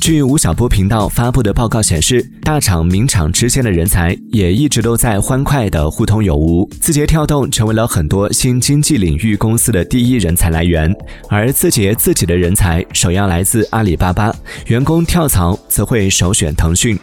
据吴晓波频道发布的报告显示大厂名厂之间的人才也一直都在欢快的互通有无字节跳动成为了很多新经济领域公司的第一人才来源。而字节自己的人才首要来自阿里巴巴员工跳槽则会首选腾讯。